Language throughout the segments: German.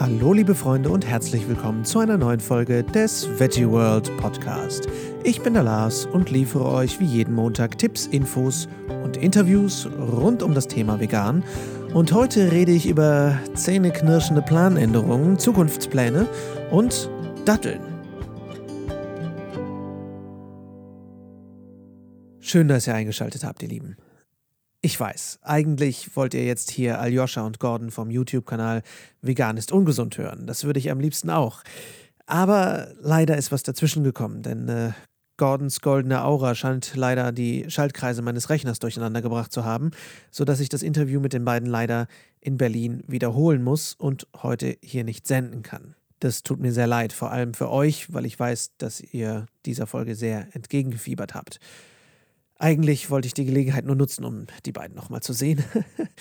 Hallo liebe Freunde und herzlich willkommen zu einer neuen Folge des Veggie World Podcast. Ich bin der Lars und liefere euch wie jeden Montag Tipps, Infos und Interviews rund um das Thema Vegan. Und heute rede ich über zähneknirschende Planänderungen, Zukunftspläne und Datteln. Schön, dass ihr eingeschaltet habt, ihr Lieben. Ich weiß, eigentlich wollt ihr jetzt hier Aljoscha und Gordon vom YouTube-Kanal Vegan ist ungesund hören. Das würde ich am liebsten auch. Aber leider ist was dazwischen gekommen, denn äh, Gordons goldene Aura scheint leider die Schaltkreise meines Rechners durcheinander gebracht zu haben, sodass ich das Interview mit den beiden leider in Berlin wiederholen muss und heute hier nicht senden kann. Das tut mir sehr leid, vor allem für euch, weil ich weiß, dass ihr dieser Folge sehr entgegengefiebert habt. Eigentlich wollte ich die Gelegenheit nur nutzen, um die beiden nochmal zu sehen.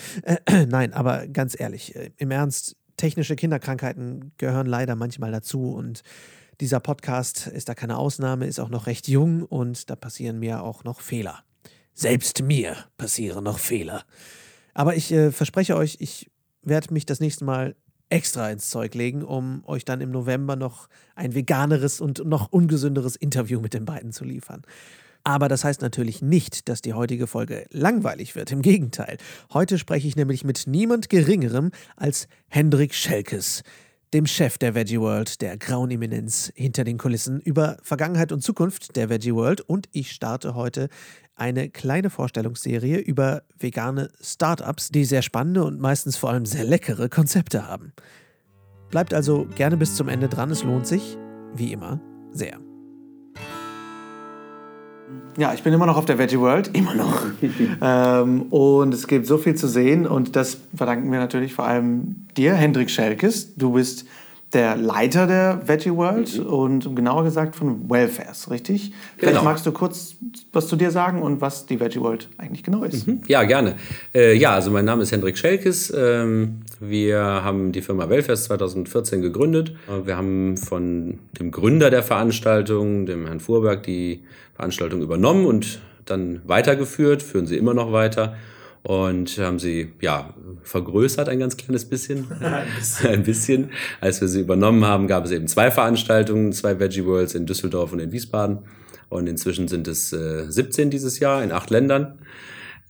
Nein, aber ganz ehrlich, äh, im Ernst, technische Kinderkrankheiten gehören leider manchmal dazu und dieser Podcast ist da keine Ausnahme, ist auch noch recht jung und da passieren mir auch noch Fehler. Selbst mir passieren noch Fehler. Aber ich äh, verspreche euch, ich werde mich das nächste Mal extra ins Zeug legen, um euch dann im November noch ein veganeres und noch ungesünderes Interview mit den beiden zu liefern. Aber das heißt natürlich nicht, dass die heutige Folge langweilig wird. Im Gegenteil. Heute spreche ich nämlich mit niemand Geringerem als Hendrik Schelkes, dem Chef der Veggie World, der grauen Eminenz hinter den Kulissen, über Vergangenheit und Zukunft der Veggie World. Und ich starte heute eine kleine Vorstellungsserie über vegane Startups, die sehr spannende und meistens vor allem sehr leckere Konzepte haben. Bleibt also gerne bis zum Ende dran, es lohnt sich, wie immer, sehr. Ja, ich bin immer noch auf der Veggie World, immer noch. ähm, und es gibt so viel zu sehen und das verdanken wir natürlich vor allem dir, Hendrik Schelkes. Du bist der Leiter der Veggie World mhm. und genauer gesagt von Welfares, richtig? Vielleicht genau. magst du kurz was zu dir sagen und was die Veggie World eigentlich genau ist. Mhm. Ja, gerne. Äh, ja, also mein Name ist Hendrik Schelkes. Ähm, wir haben die Firma Welfares 2014 gegründet. Wir haben von dem Gründer der Veranstaltung, dem Herrn Fuhrberg, die Veranstaltung übernommen und dann weitergeführt, führen sie immer noch weiter und haben sie ja vergrößert ein ganz kleines bisschen. ein bisschen. Als wir sie übernommen haben, gab es eben zwei Veranstaltungen, zwei Veggie Worlds in Düsseldorf und in Wiesbaden. Und inzwischen sind es äh, 17 dieses Jahr in acht Ländern.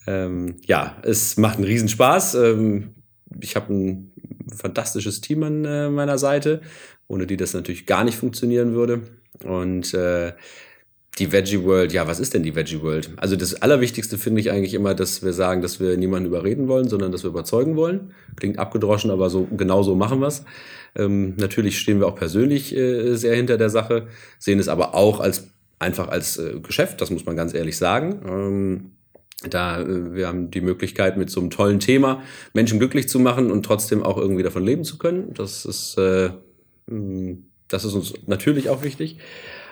Ähm, ja, es macht einen Riesenspaß. Ähm, ich habe ein fantastisches Team an äh, meiner Seite, ohne die das natürlich gar nicht funktionieren würde. Und äh, die Veggie World, ja, was ist denn die Veggie World? Also das Allerwichtigste finde ich eigentlich immer, dass wir sagen, dass wir niemanden überreden wollen, sondern dass wir überzeugen wollen. Klingt abgedroschen, aber so genau so machen wir es. Ähm, natürlich stehen wir auch persönlich äh, sehr hinter der Sache, sehen es aber auch als einfach als äh, Geschäft, das muss man ganz ehrlich sagen. Ähm, da äh, wir haben die Möglichkeit, mit so einem tollen Thema Menschen glücklich zu machen und trotzdem auch irgendwie davon leben zu können. Das ist, äh, das ist uns natürlich auch wichtig.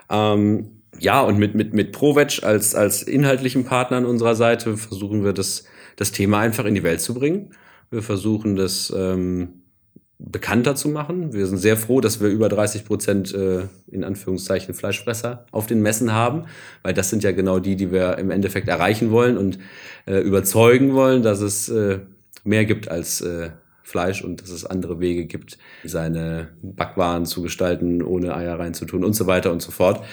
Ähm, ja, und mit, mit, mit ProVeg als, als inhaltlichen Partner an unserer Seite versuchen wir das, das Thema einfach in die Welt zu bringen. Wir versuchen das ähm, bekannter zu machen. Wir sind sehr froh, dass wir über 30 Prozent äh, in Anführungszeichen Fleischfresser auf den Messen haben, weil das sind ja genau die, die wir im Endeffekt erreichen wollen und äh, überzeugen wollen, dass es äh, mehr gibt als äh, Fleisch und dass es andere Wege gibt, seine Backwaren zu gestalten, ohne Eier reinzutun und so weiter und so fort.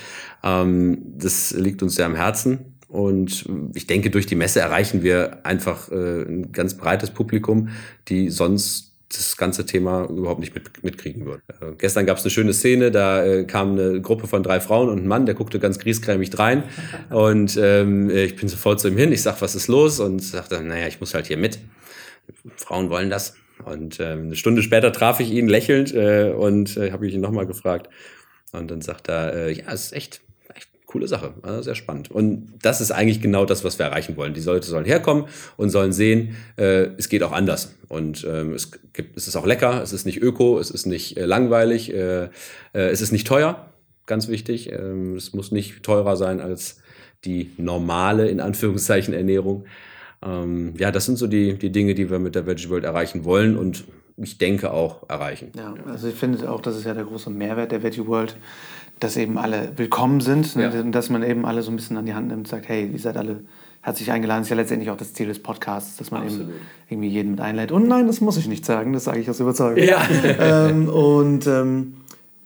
Ähm, das liegt uns sehr am Herzen. Und ich denke, durch die Messe erreichen wir einfach äh, ein ganz breites Publikum, die sonst das ganze Thema überhaupt nicht mit, mitkriegen würden. Äh, gestern gab es eine schöne Szene, da äh, kam eine Gruppe von drei Frauen und ein Mann, der guckte ganz griesgrämig rein und ähm, ich bin sofort zu ihm hin, ich sag, was ist los? Und sagte, naja, ich muss halt hier mit. Frauen wollen das. Und ähm, eine Stunde später traf ich ihn lächelnd äh, und äh, habe ihn nochmal gefragt. Und dann sagt er, äh, ja, es ist echt, echt coole Sache, also sehr spannend. Und das ist eigentlich genau das, was wir erreichen wollen. Die Leute sollen herkommen und sollen sehen, äh, es geht auch anders. Und ähm, es, gibt, es ist auch lecker, es ist nicht öko, es ist nicht äh, langweilig, äh, äh, es ist nicht teuer, ganz wichtig. Ähm, es muss nicht teurer sein als die normale, in Anführungszeichen, Ernährung. Ähm, ja, das sind so die, die Dinge, die wir mit der Veggie World erreichen wollen und ich denke auch erreichen. Ja, also ich finde auch, das ist ja der große Mehrwert der Veggie World, dass eben alle willkommen sind ne? ja. und dass man eben alle so ein bisschen an die Hand nimmt und sagt, hey, ihr seid alle herzlich eingeladen. Das ist ja letztendlich auch das Ziel des Podcasts, dass man Absolut. eben irgendwie jeden mit einlädt. Und nein, das muss ich nicht sagen, das sage ich aus Überzeugung. Ja. ähm, und ähm,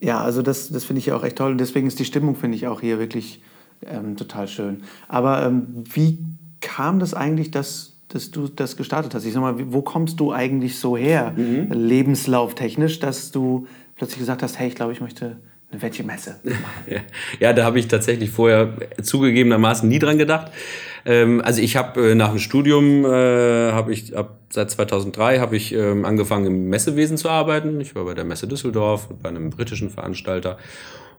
ja, also das, das finde ich ja auch echt toll. Und deswegen ist die Stimmung, finde ich, auch hier wirklich ähm, total schön. Aber ähm, wie kam das eigentlich, dass, dass du das gestartet hast? Ich sag mal, wo kommst du eigentlich so her, mhm. lebenslauftechnisch, dass du plötzlich gesagt hast, hey, ich glaube, ich möchte eine Wettchenmesse machen? ja. ja, da habe ich tatsächlich vorher zugegebenermaßen nie dran gedacht. Ähm, also ich habe äh, nach dem Studium, äh, habe ich ab seit 2003 habe ich ähm, angefangen im Messewesen zu arbeiten. Ich war bei der Messe Düsseldorf, bei einem britischen Veranstalter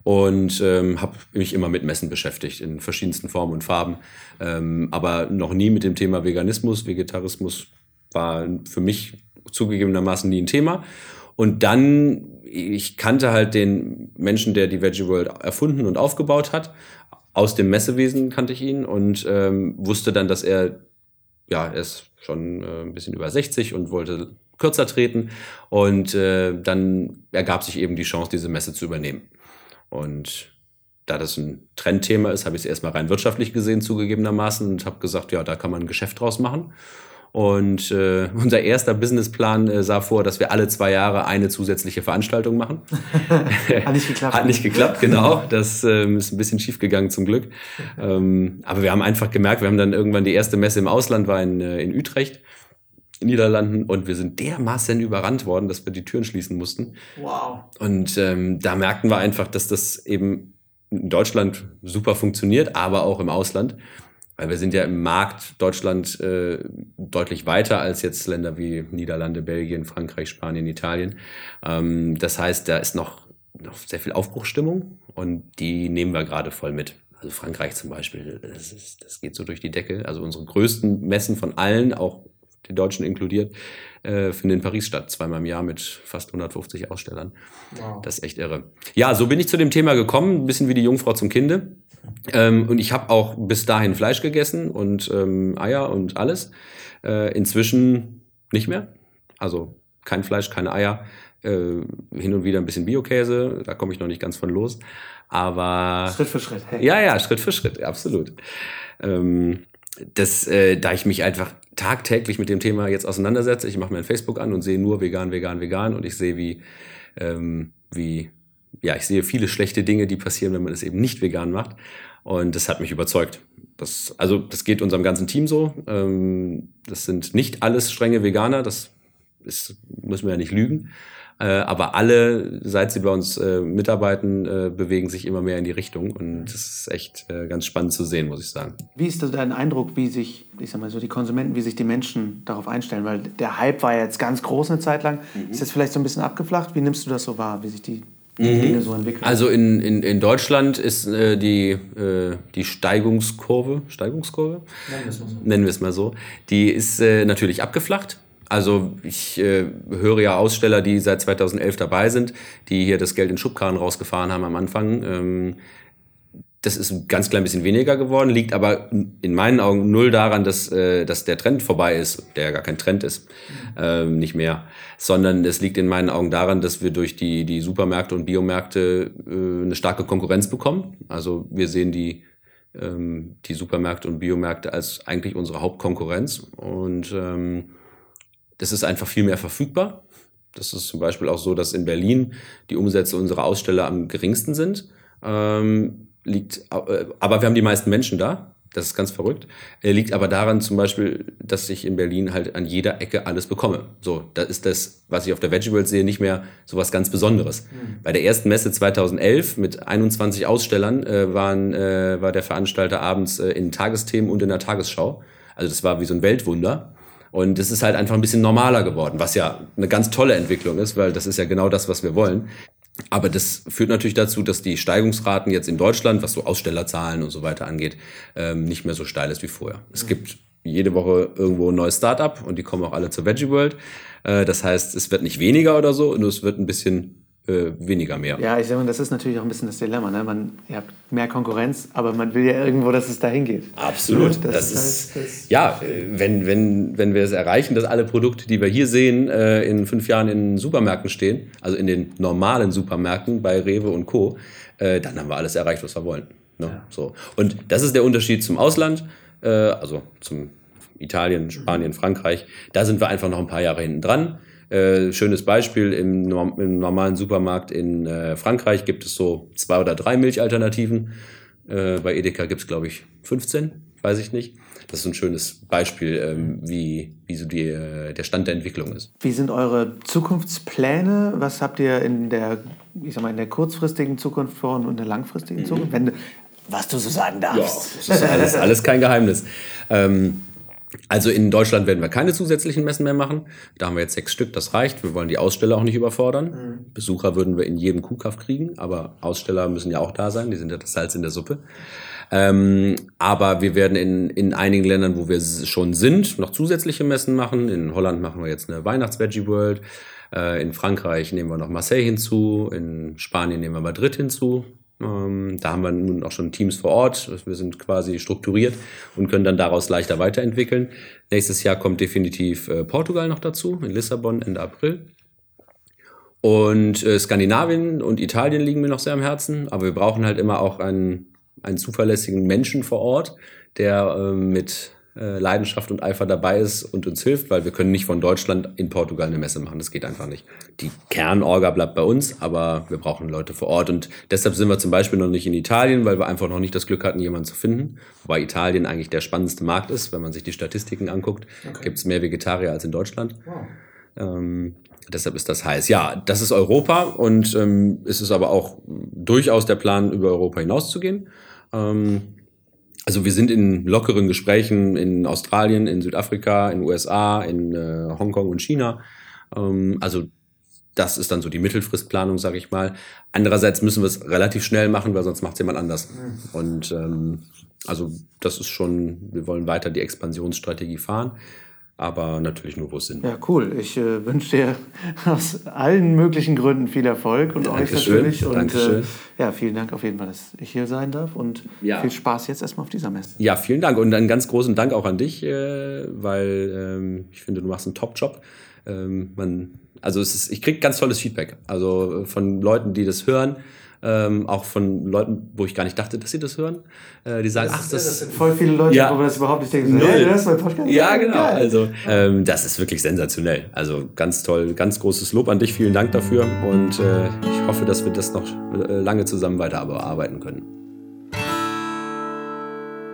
und ähm, habe mich immer mit Messen beschäftigt in verschiedensten Formen und Farben, ähm, aber noch nie mit dem Thema Veganismus, Vegetarismus war für mich zugegebenermaßen nie ein Thema. Und dann, ich kannte halt den Menschen, der die Veggie World erfunden und aufgebaut hat. Aus dem Messewesen kannte ich ihn und ähm, wusste dann, dass er, ja, er ist schon äh, ein bisschen über 60 und wollte kürzer treten. Und äh, dann ergab sich eben die Chance, diese Messe zu übernehmen. Und da das ein Trendthema ist, habe ich es erstmal rein wirtschaftlich gesehen, zugegebenermaßen, und habe gesagt, ja, da kann man ein Geschäft draus machen. Und äh, unser erster Businessplan äh, sah vor, dass wir alle zwei Jahre eine zusätzliche Veranstaltung machen. Hat nicht geklappt. Hat nicht geklappt, genau. Das ähm, ist ein bisschen schief gegangen zum Glück. Ähm, aber wir haben einfach gemerkt, wir haben dann irgendwann die erste Messe im Ausland, war in, äh, in Utrecht. Niederlanden und wir sind dermaßen überrannt worden, dass wir die Türen schließen mussten. Wow. Und ähm, da merkten wir einfach, dass das eben in Deutschland super funktioniert, aber auch im Ausland. Weil wir sind ja im Markt Deutschland äh, deutlich weiter als jetzt Länder wie Niederlande, Belgien, Frankreich, Spanien, Italien. Ähm, das heißt, da ist noch, noch sehr viel Aufbruchstimmung und die nehmen wir gerade voll mit. Also Frankreich zum Beispiel, das, ist, das geht so durch die Decke. Also unsere größten Messen von allen, auch die Deutschen inkludiert, äh, finden in Paris statt, zweimal im Jahr mit fast 150 Ausstellern. Wow. Das ist echt irre. Ja, so bin ich zu dem Thema gekommen, ein bisschen wie die Jungfrau zum Kinde. Ähm, und ich habe auch bis dahin Fleisch gegessen und ähm, Eier und alles. Äh, inzwischen nicht mehr. Also kein Fleisch, keine Eier. Äh, hin und wieder ein bisschen Biokäse, da komme ich noch nicht ganz von los. Aber. Schritt für Schritt. Hey. Ja, ja, Schritt für Schritt, absolut. Ähm, das, äh, da ich mich einfach tagtäglich mit dem Thema jetzt auseinandersetze, ich mache mir ein Facebook an und sehe nur vegan, vegan, vegan und ich sehe, wie, ähm, wie, ja, ich sehe viele schlechte Dinge, die passieren, wenn man es eben nicht vegan macht. Und das hat mich überzeugt. Das, also, das geht unserem ganzen Team so. Ähm, das sind nicht alles strenge Veganer, das ist, müssen wir ja nicht lügen. Äh, aber alle, seit sie bei uns äh, mitarbeiten, äh, bewegen sich immer mehr in die Richtung. Und das ist echt ganz spannend zu sehen, muss ich sagen. Wie ist das dein Eindruck, wie sich, ich sag mal so, die Konsumenten, wie sich die Menschen darauf einstellen? Weil der Hype war ja jetzt ganz groß eine Zeit lang. Mhm. Ist jetzt vielleicht so ein bisschen abgeflacht? Wie nimmst du das so wahr, wie sich die Mhm. So also in, in, in Deutschland ist äh, die, äh, die Steigungskurve, Steigungskurve? Nennen wir es mal so. Nennen wir es mal so. Die ist äh, natürlich abgeflacht. Also ich äh, höre ja Aussteller, die seit 2011 dabei sind, die hier das Geld in Schubkarren rausgefahren haben am Anfang. Ähm, das ist ein ganz klein bisschen weniger geworden, liegt aber in meinen Augen null daran, dass, äh, dass der Trend vorbei ist, der ja gar kein Trend ist, ähm, nicht mehr, sondern es liegt in meinen Augen daran, dass wir durch die, die Supermärkte und Biomärkte äh, eine starke Konkurrenz bekommen. Also wir sehen die, ähm, die Supermärkte und Biomärkte als eigentlich unsere Hauptkonkurrenz und ähm, das ist einfach viel mehr verfügbar. Das ist zum Beispiel auch so, dass in Berlin die Umsätze unserer Aussteller am geringsten sind. Ähm, liegt, äh, aber wir haben die meisten Menschen da. Das ist ganz verrückt. Er liegt aber daran zum Beispiel, dass ich in Berlin halt an jeder Ecke alles bekomme. So, da ist das, was ich auf der Veggie World sehe, nicht mehr so was ganz Besonderes. Mhm. Bei der ersten Messe 2011 mit 21 Ausstellern äh, waren, äh, war der Veranstalter abends äh, in Tagesthemen und in der Tagesschau. Also das war wie so ein Weltwunder. Und es ist halt einfach ein bisschen normaler geworden, was ja eine ganz tolle Entwicklung ist, weil das ist ja genau das, was wir wollen. Aber das führt natürlich dazu, dass die Steigungsraten jetzt in Deutschland, was so Ausstellerzahlen und so weiter angeht, ähm, nicht mehr so steil ist wie vorher. Es gibt jede Woche irgendwo ein neues Startup und die kommen auch alle zur Veggie World. Äh, das heißt, es wird nicht weniger oder so, nur es wird ein bisschen äh, weniger mehr. Ja, ich sage mal, das ist natürlich auch ein bisschen das Dilemma. Ne? Man, ihr habt mehr Konkurrenz, aber man will ja irgendwo, dass es dahin geht. Absolut. Das, das ist, das, das ja, wenn, wenn, wenn wir es erreichen, dass alle Produkte, die wir hier sehen, äh, in fünf Jahren in Supermärkten stehen, also in den normalen Supermärkten bei Rewe und Co., äh, dann haben wir alles erreicht, was wir wollen. Ne? Ja. So. Und das ist der Unterschied zum Ausland. also zum Italien, Spanien, Frankreich. Da sind wir einfach noch ein paar Jahre hinten dran. Äh, schönes Beispiel, im, im, normalen Supermarkt in äh, Frankreich gibt es so zwei oder drei Milchalternativen. Äh, bei Edeka gibt es, glaube ich, 15, weiß ich nicht. Das ist ein schönes Beispiel, ähm, wie, wie so die, äh, der Stand der Entwicklung ist. Wie sind eure Zukunftspläne? Was habt ihr in der, ich sag mal, in der kurzfristigen Zukunft vor und in der langfristigen mhm. Zukunft? Wenn, was du so sagen darfst. Ja, das ist alles, alles kein Geheimnis. Ähm, also in Deutschland werden wir keine zusätzlichen Messen mehr machen. Da haben wir jetzt sechs Stück, das reicht. Wir wollen die Aussteller auch nicht überfordern. Mhm. Besucher würden wir in jedem Kuhkauf kriegen, aber Aussteller müssen ja auch da sein. Die sind ja das Salz in der Suppe. Ähm, aber wir werden in, in einigen Ländern, wo wir schon sind, noch zusätzliche Messen machen. In Holland machen wir jetzt eine Weihnachts-Veggie World. Äh, in Frankreich nehmen wir noch Marseille hinzu. In Spanien nehmen wir Madrid hinzu. Ähm, da haben wir nun auch schon Teams vor Ort. Wir sind quasi strukturiert und können dann daraus leichter weiterentwickeln. Nächstes Jahr kommt definitiv äh, Portugal noch dazu, in Lissabon Ende April. Und äh, Skandinavien und Italien liegen mir noch sehr am Herzen, aber wir brauchen halt immer auch einen einen zuverlässigen Menschen vor Ort, der äh, mit äh, Leidenschaft und Eifer dabei ist und uns hilft, weil wir können nicht von Deutschland in Portugal eine Messe machen. Das geht einfach nicht. Die Kernorga bleibt bei uns, aber wir brauchen Leute vor Ort. Und deshalb sind wir zum Beispiel noch nicht in Italien, weil wir einfach noch nicht das Glück hatten, jemanden zu finden. Wobei Italien eigentlich der spannendste Markt ist, wenn man sich die Statistiken anguckt. Okay. Gibt es mehr Vegetarier als in Deutschland. Wow. Ähm, deshalb ist das heiß. Ja, das ist Europa und ähm, es ist aber auch durchaus der Plan, über Europa hinauszugehen. Ähm, also wir sind in lockeren Gesprächen in Australien, in Südafrika, in USA, in äh, Hongkong und China. Ähm, also das ist dann so die Mittelfristplanung, sage ich mal. Andererseits müssen wir es relativ schnell machen, weil sonst macht es jemand anders. Mhm. Und ähm, also das ist schon, wir wollen weiter die Expansionsstrategie fahren aber natürlich nur, wo es Sinn Ja, cool. Ich äh, wünsche dir aus allen möglichen Gründen viel Erfolg und Dankeschön. euch natürlich. Und Dankeschön. Äh, ja, vielen Dank auf jeden Fall, dass ich hier sein darf und ja. viel Spaß jetzt erstmal auf dieser Messe. Ja, vielen Dank und einen ganz großen Dank auch an dich, äh, weil ähm, ich finde, du machst einen Top-Job. Ähm, man, also es ist, ich kriege ganz tolles Feedback, also von Leuten, die das hören ähm, auch von Leuten, wo ich gar nicht dachte, dass sie das hören. Äh, die sagen, das ach, das, das, sind voll viele Leute, ja, wo man das überhaupt nicht denkt. So, hey, du hast mein Podcast? Ja, genau. Geil. Also ähm, das ist wirklich sensationell. Also ganz toll, ganz großes Lob an dich. Vielen Dank dafür und äh, ich hoffe, dass wir das noch äh, lange zusammen weiterarbeiten können.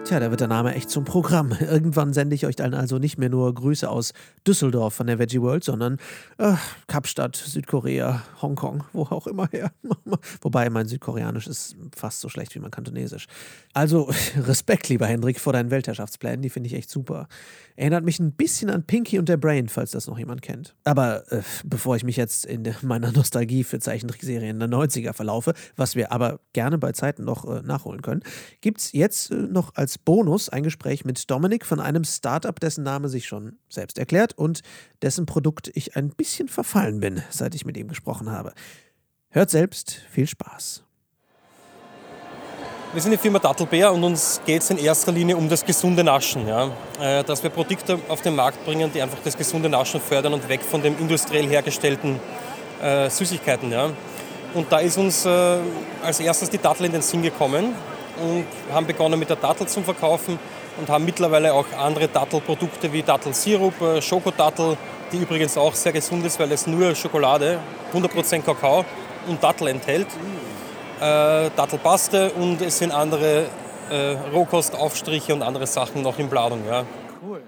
Tja, da wird der Name echt zum Programm. Irgendwann sende ich euch dann also nicht mehr nur Grüße aus Düsseldorf von der Veggie World, sondern äh, Kapstadt, Südkorea, Hongkong, wo auch immer her. Wobei mein Südkoreanisch ist fast so schlecht wie mein Kantonesisch. Also Respekt, lieber Hendrik, vor deinen Weltherrschaftsplänen, die finde ich echt super. Erinnert mich ein bisschen an Pinky und der Brain, falls das noch jemand kennt. Aber äh, bevor ich mich jetzt in meiner Nostalgie für Zeichentrickserien der 90er verlaufe, was wir aber gerne bei Zeiten noch äh, nachholen können, gibt es jetzt äh, noch als Bonus ein Gespräch mit Dominik von einem Startup, dessen Name sich schon selbst erklärt und dessen Produkt ich ein bisschen verfallen bin, seit ich mit ihm gesprochen habe. Hört selbst, viel Spaß. Wir sind die Firma Dattelbär und uns geht es in erster Linie um das gesunde Naschen. Ja? Äh, dass wir Produkte auf den Markt bringen, die einfach das gesunde Naschen fördern und weg von den industriell hergestellten äh, Süßigkeiten. Ja? Und da ist uns äh, als erstes die Dattel in den Sinn gekommen und haben begonnen mit der Dattel zu verkaufen und haben mittlerweile auch andere Dattelprodukte wie Dattelsirup, äh, Schokodattel, die übrigens auch sehr gesund ist, weil es nur Schokolade, 100% Kakao und Dattel enthält äh, Dattelpaste und es sind andere äh, Rohkostaufstriche und andere Sachen noch in Planung. Ja. Cool,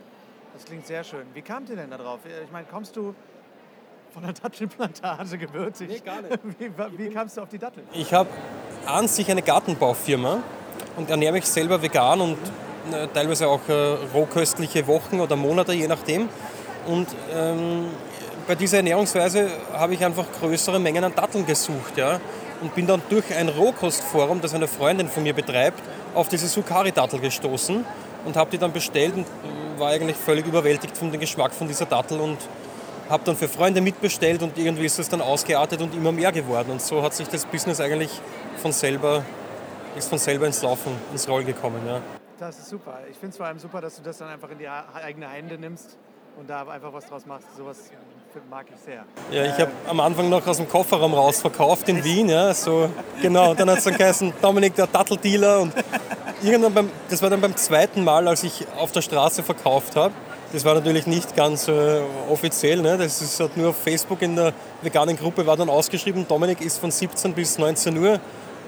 das klingt sehr schön. Wie kamt ihr denn da drauf? Ich meine, kommst du von der Dattelplantage gewürzig? Nee, gar nicht. Wie, wie kamst du auf die Datteln? Ich habe an sich eine Gartenbaufirma und ernähre mich selber vegan und äh, teilweise auch äh, rohköstliche Wochen oder Monate, je nachdem. Und ähm, bei dieser Ernährungsweise habe ich einfach größere Mengen an Datteln gesucht. Ja? und bin dann durch ein Rohkostforum, das eine Freundin von mir betreibt, auf diese Sukari-Dattel gestoßen und habe die dann bestellt und war eigentlich völlig überwältigt von dem Geschmack von dieser Dattel und habe dann für Freunde mitbestellt und irgendwie ist es dann ausgeartet und immer mehr geworden und so hat sich das Business eigentlich von selber ist von selber ins Laufen, ins Rollen gekommen. Ja. Das ist super. Ich finde es vor allem super, dass du das dann einfach in die eigene Hände nimmst und da einfach was draus machst. Sowas mag ich sehr. Ja, ich habe am Anfang noch aus dem Kofferraum raus verkauft in Wien. Ja, so, genau, dann hat es dann geheißen, Dominik, der Datteldealer. Und irgendwann beim, das war dann beim zweiten Mal, als ich auf der Straße verkauft habe. Das war natürlich nicht ganz äh, offiziell. Ne? Das ist halt nur auf Facebook in der veganen Gruppe war dann ausgeschrieben, Dominik ist von 17 bis 19 Uhr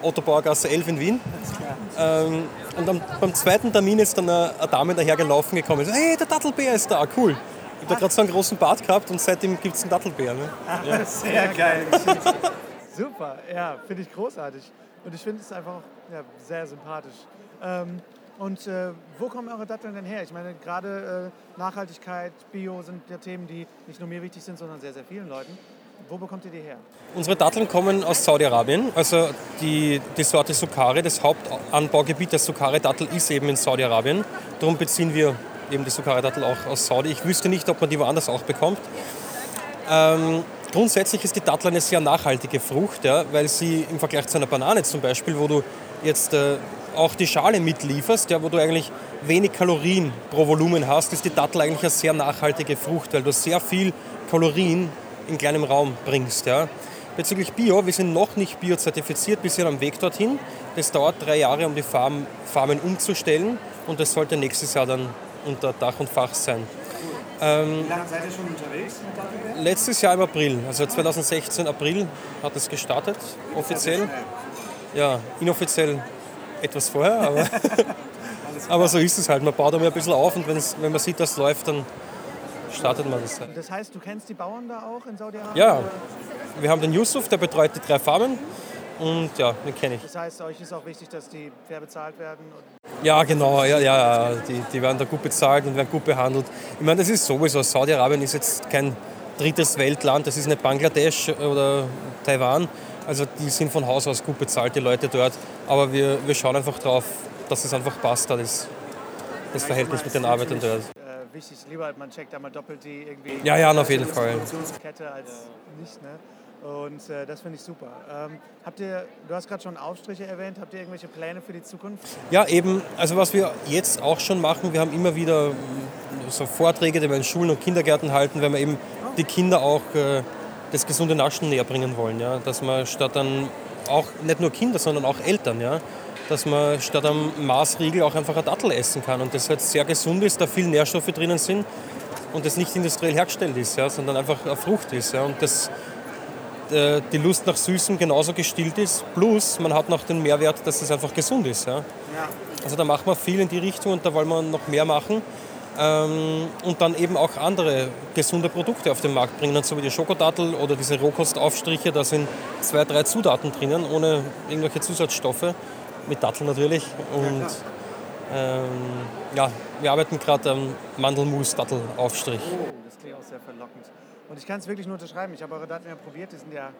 Otto Bauergasse 11 in Wien. Ähm, und dann, beim zweiten Termin ist dann eine, eine Dame dahergelaufen gekommen. So, hey, der Dattelbär ist da, cool. Ich habe da gerade so einen großen Bart gehabt und seitdem gibt es einen Dattelbär. Ne? Ja. Sehr geil. Super, ja, finde ich großartig. Und ich finde es einfach ja, sehr sympathisch. Ähm, und äh, wo kommen eure Datteln denn her? Ich meine, gerade äh, Nachhaltigkeit, Bio sind ja Themen, die nicht nur mir wichtig sind, sondern sehr, sehr vielen Leuten. Wo bekommt ihr die her? Unsere Datteln kommen aus Saudi-Arabien. Also die, die Sorte Sukari, das Hauptanbaugebiet der Sukari-Dattel ist eben in Saudi-Arabien. Darum beziehen wir eben die Sukari-Dattel auch aus Saudi. Ich wüsste nicht, ob man die woanders auch bekommt. Ähm, grundsätzlich ist die Dattel eine sehr nachhaltige Frucht, ja, weil sie im Vergleich zu einer Banane zum Beispiel, wo du jetzt äh, auch die Schale mitlieferst, ja, wo du eigentlich wenig Kalorien pro Volumen hast, ist die Dattel eigentlich eine sehr nachhaltige Frucht, weil du sehr viel Kalorien in kleinem Raum bringst. Ja. Bezüglich Bio, wir sind noch nicht biozertifiziert, wir sind am Weg dorthin. Das dauert drei Jahre, um die Farm, Farmen umzustellen und das sollte nächstes Jahr dann unter Dach und Fach sein. Ähm, Wie lange seid ihr schon unterwegs mit Letztes Jahr im April, also 2016 April hat es gestartet, offiziell. Ja, inoffiziell etwas vorher, aber, aber so ist es halt. Man baut einmal ein bisschen auf und wenn man sieht, dass es läuft, dann startet man das. Das heißt, du kennst die Bauern da auch in Saudi-Arabien? Ja, wir haben den Yusuf, der betreut die drei Farmen und ja, den kenne ich. Das heißt, euch ist auch wichtig, dass die fair bezahlt werden? Ja, genau, ja, ja, die, die werden da gut bezahlt und werden gut behandelt. Ich meine, das ist sowieso, Saudi-Arabien ist jetzt kein drittes Weltland, das ist nicht Bangladesch oder Taiwan. Also die sind von Haus aus gut bezahlt, die Leute dort. Aber wir, wir schauen einfach drauf, dass es einfach passt, das, das Verhältnis mit den Arbeitern dort wichtig. Lieber man checkt einmal doppelt die irgendwie. Ja, ja, auf jeden Fall. Produktionskette als nicht, ne? Und äh, das finde ich super. Ähm, habt ihr, du hast gerade schon Aufstriche erwähnt, habt ihr irgendwelche Pläne für die Zukunft? Ja, eben, also was wir jetzt auch schon machen, wir haben immer wieder so Vorträge, die wir in Schulen und Kindergärten halten, wenn wir eben die Kinder auch äh, das gesunde Naschen näher bringen wollen. Ja? Dass man statt dann auch nicht nur Kinder, sondern auch Eltern, ja? dass man statt am Maßriegel auch einfach eine Dattel essen kann und das halt sehr gesund ist, da viele Nährstoffe drinnen sind und das nicht industriell hergestellt ist, ja, sondern einfach eine Frucht ist. Ja, und das, äh, die Lust nach Süßem genauso gestillt ist, plus man hat noch den Mehrwert, dass es einfach gesund ist. Ja. Also da machen wir viel in die Richtung und da wollen wir noch mehr machen. Ähm, und dann eben auch andere gesunde Produkte auf den Markt bringen, so wie die Schokodattel oder diese Rohkostaufstriche. Da sind zwei, drei Zutaten drinnen, ohne irgendwelche Zusatzstoffe mit Datteln natürlich. Und ja, ähm, ja wir arbeiten gerade am Mandelmus-Dattelaufstrich. Oh, das klingt auch sehr verlockend. Und ich kann es wirklich nur unterschreiben. Ich habe eure Datteln ja probiert, die sind ja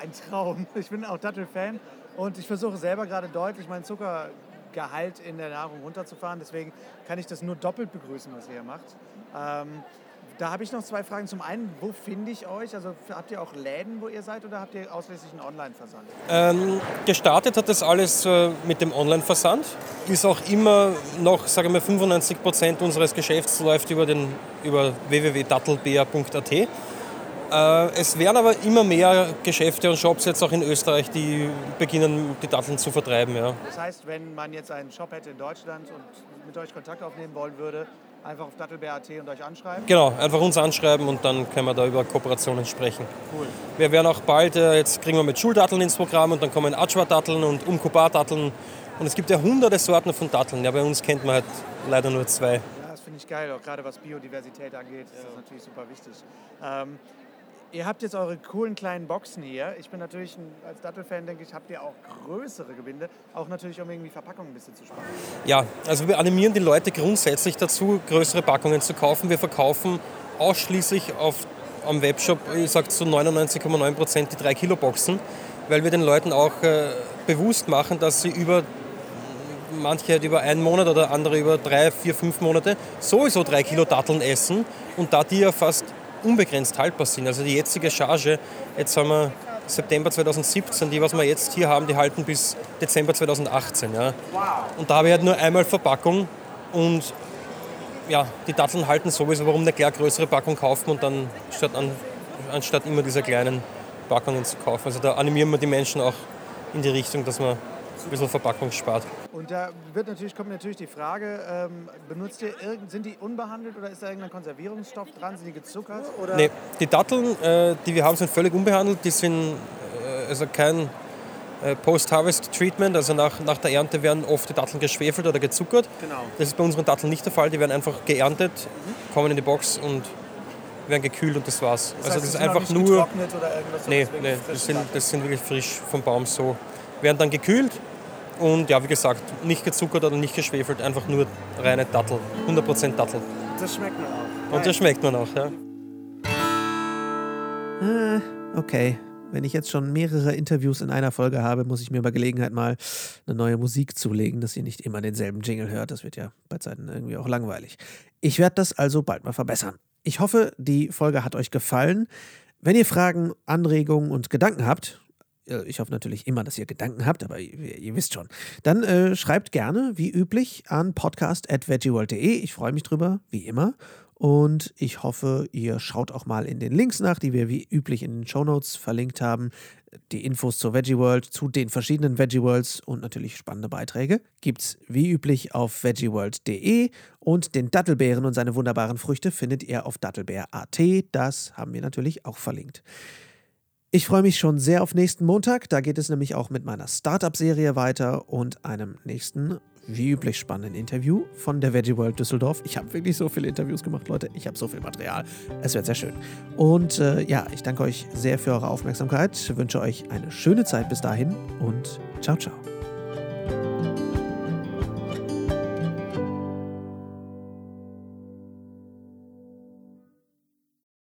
ein Traum. Ich bin auch Dattel-Fan und ich versuche selber gerade deutlich meinen Zuckergehalt in der Nahrung runterzufahren. Deswegen kann ich das nur doppelt begrüßen, was ihr hier macht. Ähm, da habe ich noch zwei Fragen. Zum einen, wo finde ich euch? Also habt ihr auch Läden, wo ihr seid oder habt ihr ausschließlich einen Online-Versand? Ähm, gestartet hat das alles äh, mit dem Online-Versand. Ist auch immer noch, sagen wir 95 Prozent unseres Geschäfts läuft über, den, über www.dattelbär.at. Äh, es werden aber immer mehr Geschäfte und Shops jetzt auch in Österreich, die beginnen, die Datteln zu vertreiben. Ja. Das heißt, wenn man jetzt einen Shop hätte in Deutschland und mit euch Kontakt aufnehmen wollen würde, Einfach auf Dattelbär.at und euch anschreiben? Genau, einfach uns anschreiben und dann können wir da über Kooperationen sprechen. Cool. Wir werden auch bald, äh, jetzt kriegen wir mit Schuldatteln ins Programm und dann kommen Atschwa-Datteln und Umkubar-Datteln. Und es gibt ja hunderte Sorten von Datteln. Ja, bei uns kennt man halt leider nur zwei. Ja, das finde ich geil, auch gerade was Biodiversität angeht, ist das natürlich super wichtig. Ähm, Ihr habt jetzt eure coolen kleinen Boxen hier. Ich bin natürlich ein, als Dattel-Fan, denke ich, habt ihr auch größere Gewinde, auch natürlich, um irgendwie Verpackungen ein bisschen zu sparen. Ja, also wir animieren die Leute grundsätzlich dazu, größere Packungen zu kaufen. Wir verkaufen ausschließlich auf, am Webshop, ich sage zu 99,9 Prozent die 3-Kilo-Boxen, weil wir den Leuten auch äh, bewusst machen, dass sie über manche halt über einen Monat oder andere über drei, vier, fünf Monate sowieso drei Kilo Datteln essen und da die ja fast unbegrenzt haltbar sind. Also die jetzige Charge, jetzt haben wir September 2017, die, was wir jetzt hier haben, die halten bis Dezember 2018. Ja. Und da habe ich halt nur einmal Verpackung und ja, die Datteln halten sowieso, warum eine klar größere Packung kaufen und dann statt an, anstatt immer diese kleinen Packungen zu kaufen. Also da animieren wir die Menschen auch in die Richtung, dass man ein bisschen Verpackung spart. Und da wird natürlich, kommt natürlich die Frage, ähm, benutzt ihr irgend, sind die unbehandelt oder ist da irgendein Konservierungsstoff dran? Sind die gezuckert? Oder? Nee, die Datteln, äh, die wir haben, sind völlig unbehandelt. Die sind äh, also kein äh, Post-Harvest-Treatment, also nach, nach der Ernte werden oft die Datteln geschwefelt oder gezuckert. Genau. Das ist bei unseren Datteln nicht der Fall. Die werden einfach geerntet, kommen in die Box und werden gekühlt und das war's. Das also heißt, das die ist einfach nur. oder Nee, nee, das sind, das sind wirklich frisch vom Baum so. Werden dann gekühlt und ja, wie gesagt, nicht gezuckert oder nicht geschwefelt, einfach nur reine Dattel, 100% Dattel. Das schmeckt man auch. Und das schmeckt man auch, ja. Äh, okay. Wenn ich jetzt schon mehrere Interviews in einer Folge habe, muss ich mir bei Gelegenheit mal eine neue Musik zulegen, dass ihr nicht immer denselben Jingle hört. Das wird ja bei Zeiten irgendwie auch langweilig. Ich werde das also bald mal verbessern. Ich hoffe, die Folge hat euch gefallen. Wenn ihr Fragen, Anregungen und Gedanken habt, ich hoffe natürlich immer, dass ihr Gedanken habt, aber ihr, ihr wisst schon. Dann äh, schreibt gerne, wie üblich, an podcast.veggieworld.de. Ich freue mich drüber, wie immer. Und ich hoffe, ihr schaut auch mal in den Links nach, die wir wie üblich in den Shownotes verlinkt haben. Die Infos zur Veggie World, zu den verschiedenen Veggie Worlds und natürlich spannende Beiträge gibt's wie üblich auf veggieworld.de und den Dattelbeeren und seine wunderbaren Früchte findet ihr auf dattelbeer.at. Das haben wir natürlich auch verlinkt. Ich freue mich schon sehr auf nächsten Montag. Da geht es nämlich auch mit meiner Startup-Serie weiter und einem nächsten, wie üblich, spannenden Interview von der Veggie World Düsseldorf. Ich habe wirklich so viele Interviews gemacht, Leute. Ich habe so viel Material. Es wird sehr schön. Und äh, ja, ich danke euch sehr für eure Aufmerksamkeit, wünsche euch eine schöne Zeit bis dahin und ciao, ciao.